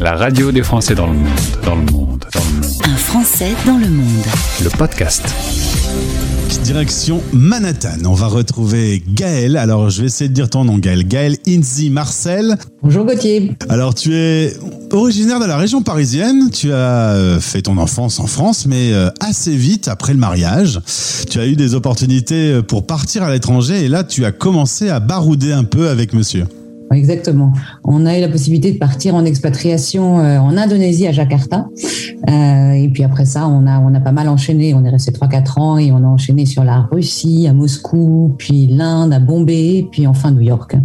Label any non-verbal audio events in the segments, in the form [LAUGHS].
La radio des Français dans le monde, dans le monde, dans le monde. Un Français dans le monde. Le podcast. Direction Manhattan. On va retrouver Gaël. Alors, je vais essayer de dire ton nom, Gaël. Gaël Inzi Marcel. Bonjour Gauthier. Alors, tu es originaire de la région parisienne. Tu as euh, fait ton enfance en France, mais euh, assez vite après le mariage. Tu as eu des opportunités euh, pour partir à l'étranger et là, tu as commencé à barouder un peu avec monsieur. Exactement. On a eu la possibilité de partir en expatriation euh, en Indonésie à Jakarta. Euh, et puis après ça, on a, on a pas mal enchaîné. On est resté 3-4 ans et on a enchaîné sur la Russie, à Moscou, puis l'Inde, à Bombay, puis enfin New York.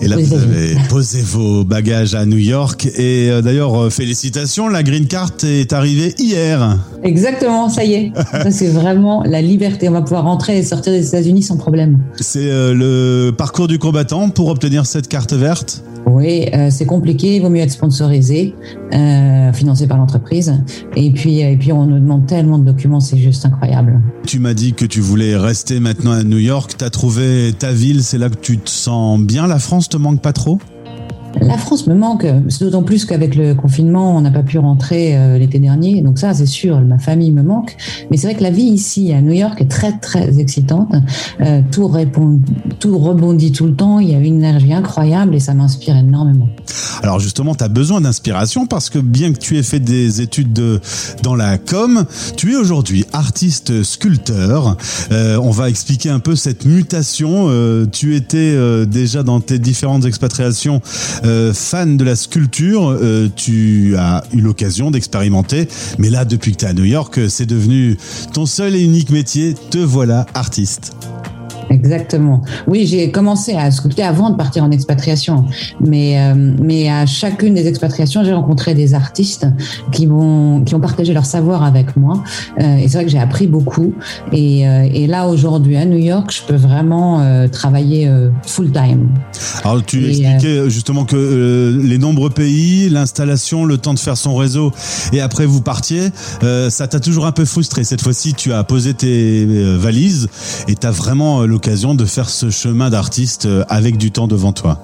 Et là, vous avez [LAUGHS] posé vos bagages à New York. Et euh, d'ailleurs, félicitations, la Green Card est arrivée hier. Exactement, ça y est. c'est vraiment la liberté. On va pouvoir rentrer et sortir des États-Unis sans problème. C'est le parcours du combattant pour obtenir cette carte verte Oui, euh, c'est compliqué. Il vaut mieux être sponsorisé, euh, financé par l'entreprise. Et puis, et puis, on nous demande tellement de documents, c'est juste incroyable. Tu m'as dit que tu voulais rester maintenant à New York. Tu as trouvé ta ville, c'est là que tu te sens bien? La France te manque pas trop? La France me manque, d'autant plus qu'avec le confinement, on n'a pas pu rentrer euh, l'été dernier. Donc ça, c'est sûr, ma famille me manque. Mais c'est vrai que la vie ici à New York est très très excitante. Euh, tout répond, tout rebondit tout le temps. Il y a une énergie incroyable et ça m'inspire énormément. Alors justement, tu as besoin d'inspiration parce que bien que tu aies fait des études de, dans la com, tu es aujourd'hui artiste sculpteur. Euh, on va expliquer un peu cette mutation. tu étais déjà dans tes différentes expatriations euh, fan de la sculpture, euh, tu as eu l'occasion d'expérimenter, mais là, depuis que tu es à New York, c'est devenu ton seul et unique métier, te voilà artiste. Exactement. Oui, j'ai commencé à sculpter avant de partir en expatriation, mais euh, mais à chacune des expatriations, j'ai rencontré des artistes qui vont qui ont partagé leur savoir avec moi, euh, et c'est vrai que j'ai appris beaucoup. Et, euh, et là aujourd'hui à New York, je peux vraiment travailler full time. Alors tu expliquais justement que les nombreux pays, l'installation, le temps de faire son réseau, et après vous partiez, ça t'a toujours un peu frustré. Cette fois-ci, tu as posé tes valises et tu as vraiment l'occasion de faire ce chemin d'artiste euh, avec du temps devant toi.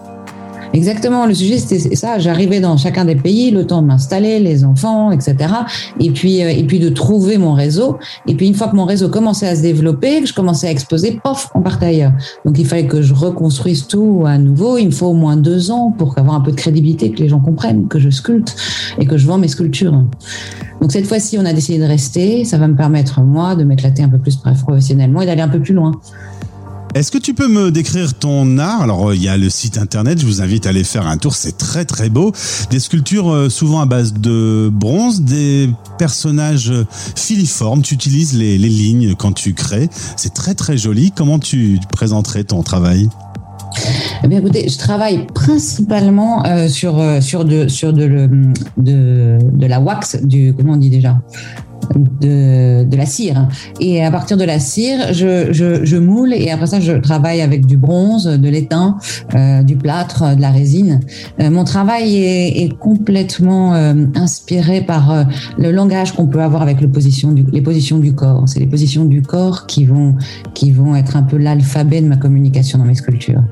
Exactement, le sujet c'était ça. J'arrivais dans chacun des pays, le temps de m'installer, les enfants, etc. Et puis euh, et puis de trouver mon réseau. Et puis une fois que mon réseau commençait à se développer, que je commençais à exposer, pof, on partait ailleurs. Donc il fallait que je reconstruise tout à nouveau. Il me faut au moins deux ans pour avoir un peu de crédibilité, que les gens comprennent que je sculpte et que je vends mes sculptures. Donc cette fois-ci, on a décidé de rester. Ça va me permettre moi de m'éclater un peu plus professionnellement et d'aller un peu plus loin. Est-ce que tu peux me décrire ton art? Alors, il y a le site internet, je vous invite à aller faire un tour, c'est très très beau. Des sculptures euh, souvent à base de bronze, des personnages filiformes, tu utilises les, lignes quand tu crées, c'est très très joli. Comment tu présenterais ton travail? Eh bien, écoutez, je travaille principalement euh, sur euh, de, de la wax du comment on dit déjà? De, de, la cire. Et à partir de la cire, je, je, je, moule et après ça, je travaille avec du bronze, de l'étain, euh, du plâtre, de la résine. Euh, mon travail est, est complètement euh, inspiré par euh, le langage qu'on peut avoir avec le position du, les positions du corps. C'est les positions du corps qui vont, qui vont être un peu l'alphabet de ma communication dans mes sculptures.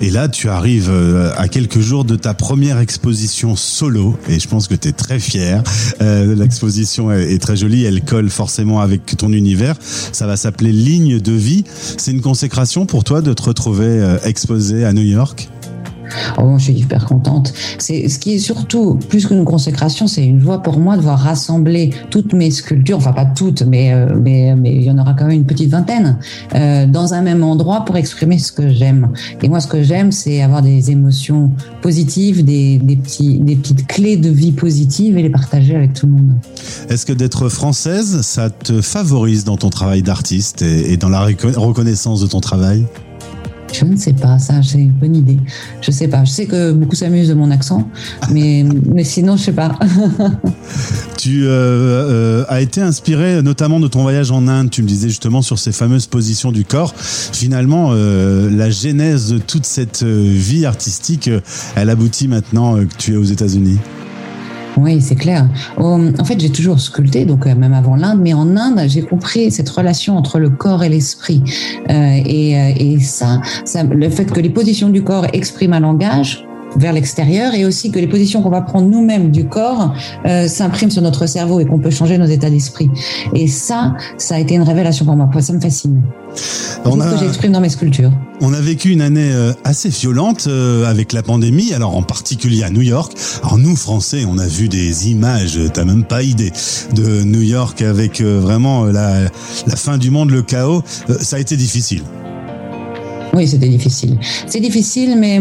Et là, tu arrives euh, à quelques jours de ta première exposition solo, et je pense que tu es très fier. Euh, L'exposition est, très jolie, elle colle forcément avec ton univers. Ça va s'appeler Ligne de vie. C'est une consécration pour toi de te retrouver euh, exposé à New York? Oh, je suis hyper contente. C'est ce qui est surtout plus qu'une consécration, c'est une joie pour moi de voir rassembler toutes mes sculptures, enfin pas toutes, mais euh, mais mais il y en aura quand même une petite vingtaine euh, dans un même endroit pour exprimer ce que j'aime. Et moi, ce que j'aime, c'est avoir des émotions positives, des, des petits des petites clés de vie positives et les partager avec tout le monde. Est-ce que d'être française, ça te favorise dans ton travail d'artiste et dans la reconnaissance de ton travail? Je ne sais pas, ça, c'est une bonne idée. Je sais pas. Je sais que beaucoup s'amusent de mon accent, mais, [LAUGHS] mais sinon, je sais pas. [LAUGHS] tu euh, euh, as été inspiré notamment de ton voyage en Inde. Tu me disais justement sur ces fameuses positions du corps. Finalement, euh, la genèse de toute cette vie artistique, elle aboutit maintenant que tu es aux États-Unis. Oui, c'est clair. En fait, j'ai toujours sculpté, donc euh, même avant l'Inde, mais en Inde, j'ai compris cette relation entre le corps et l'esprit. Euh, et, euh, et ça, ça, le fait que les positions du corps expriment un langage, vers l'extérieur et aussi que les positions qu'on va prendre nous-mêmes du corps euh, s'impriment sur notre cerveau et qu'on peut changer nos états d'esprit. Et ça, ça a été une révélation pour moi. Ça me fascine. C'est ce que j'exprime dans mes sculptures. On a vécu une année euh, assez violente euh, avec la pandémie, alors en particulier à New York. Alors nous, Français, on a vu des images, t'as même pas idée, de New York avec vraiment la, la fin du monde, le chaos. Ça a été difficile. Oui, c'était difficile. C'est difficile, mais,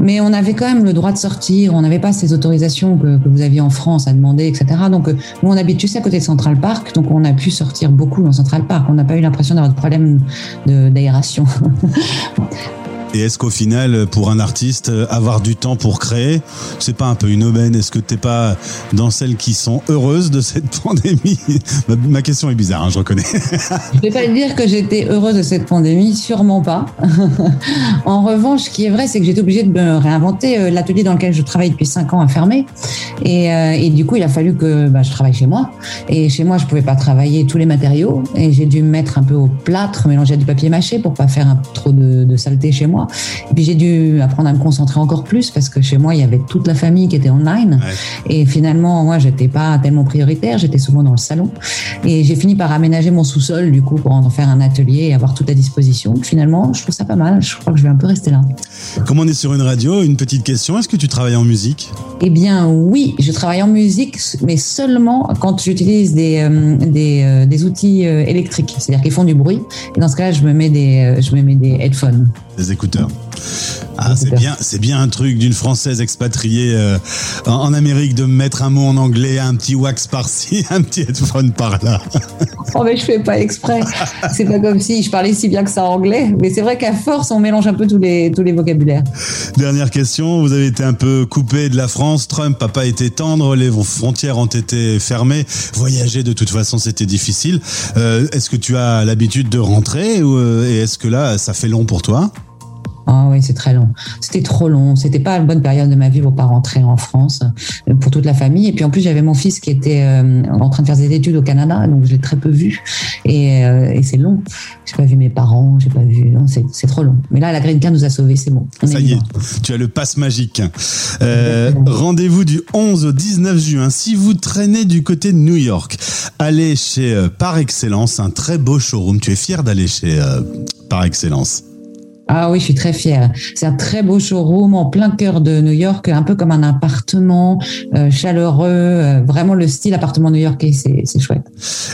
mais on avait quand même le droit de sortir. On n'avait pas ces autorisations que, que, vous aviez en France à demander, etc. Donc, nous, on habite sais, à côté de Central Park. Donc, on a pu sortir beaucoup dans Central Park. On n'a pas eu l'impression d'avoir de problème d'aération. [LAUGHS] Et est-ce qu'au final, pour un artiste, avoir du temps pour créer, c'est pas un peu une aubaine? Est-ce que t'es pas dans celles qui sont heureuses de cette [LAUGHS] pandémie? Ma question est bizarre, hein, je reconnais. je vais pas dire que j'étais heureuse de cette pandémie, sûrement pas. [LAUGHS] en revanche, ce qui est vrai, c'est que j'étais obligée de me réinventer. Euh, l'atelier dans lequel je travaille depuis cinq ans a fermé, et, euh, et du coup, il a fallu que bah, je travaille chez moi. Et chez moi, je pouvais pas travailler tous les matériaux, et j'ai dû me mettre un peu au plâtre, mélanger du papier mâché pour pas faire trop de saleté chez moi. Et puis j'ai dû apprendre à me concentrer encore plus parce que chez moi, il y avait toute la famille qui était online. Et finalement, moi, j'étais pas tellement prioritaire, j'étais souvent dans le salon. Et j'ai fini par aménager mon sous-sol, du coup, pour en faire un atelier et avoir tout à disposition. Finalement, je trouve ça pas mal. Je crois que je vais un peu rester là. Comme on est sur une radio, une petite question. Est-ce que tu travailles en musique? Eh bien, oui, je travaille en musique, mais seulement quand j'utilise des, euh, des, euh, des, outils euh, électriques, c'est-à-dire qu'ils font du bruit. Et dans ce cas-là, je me mets des, je me mets des headphones des écouteurs. Ah, c'est bien, c'est bien un truc d'une française expatriée euh, en, Amérique de mettre un mot en anglais, un petit wax par-ci, [LAUGHS] un petit headphone par-là. oh mais je fais pas exprès. C'est pas comme si je parlais si bien que ça en anglais, mais c'est vrai qu'à force on mélange un peu tous les tous les vocabulaires. Dernière question, vous avez été un peu coupé de la France. Trump n'a pas été tendre, les frontières ont été fermées. Voyager de toute façon c'était difficile. Euh, est-ce que tu as l'habitude de rentrer ou, euh, et est-ce que là ça fait long pour toi? Ah oui, c'est très long. C'était trop long. C'était pas une bonne période de ma vie pour pas rentrer en France euh, pour toute la famille. Et puis en plus, j'avais mon fils qui était euh, en train de faire des études au Canada, donc je l'ai très peu vu. Et, euh, et c'est long. J'ai pas vu mes parents, j'ai pas vu. C'est trop long. Mais là, la Green Card nous a sauvés, c'est bon. Ça y est, tu as le passe magique. Euh, Rendez-vous du 11 au 19 juin. Si vous traînez du côté de New York, allez chez Par Excellence, un très beau showroom. Tu es fier d'aller chez Par Excellence ah oui, je suis très fière. C'est un très beau showroom en plein cœur de New York, un peu comme un appartement euh, chaleureux, euh, vraiment le style appartement new-yorkais, c'est chouette.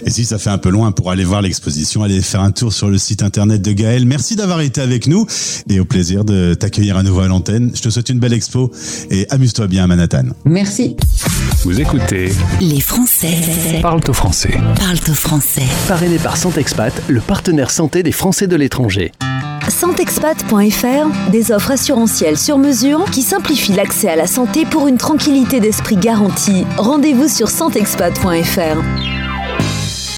Et si ça fait un peu loin pour aller voir l'exposition, allez faire un tour sur le site internet de Gaël. Merci d'avoir été avec nous et au plaisir de t'accueillir à nouveau à l'antenne. Je te souhaite une belle expo et amuse-toi bien à Manhattan. Merci. Vous écoutez Les Français parlent au français. Parlent au français. Parrainé par Santexpat, le partenaire santé des Français de l'étranger. Santexpat.fr, des offres assurantielles sur mesure qui simplifient l'accès à la santé pour une tranquillité d'esprit garantie. Rendez-vous sur santexpat.fr.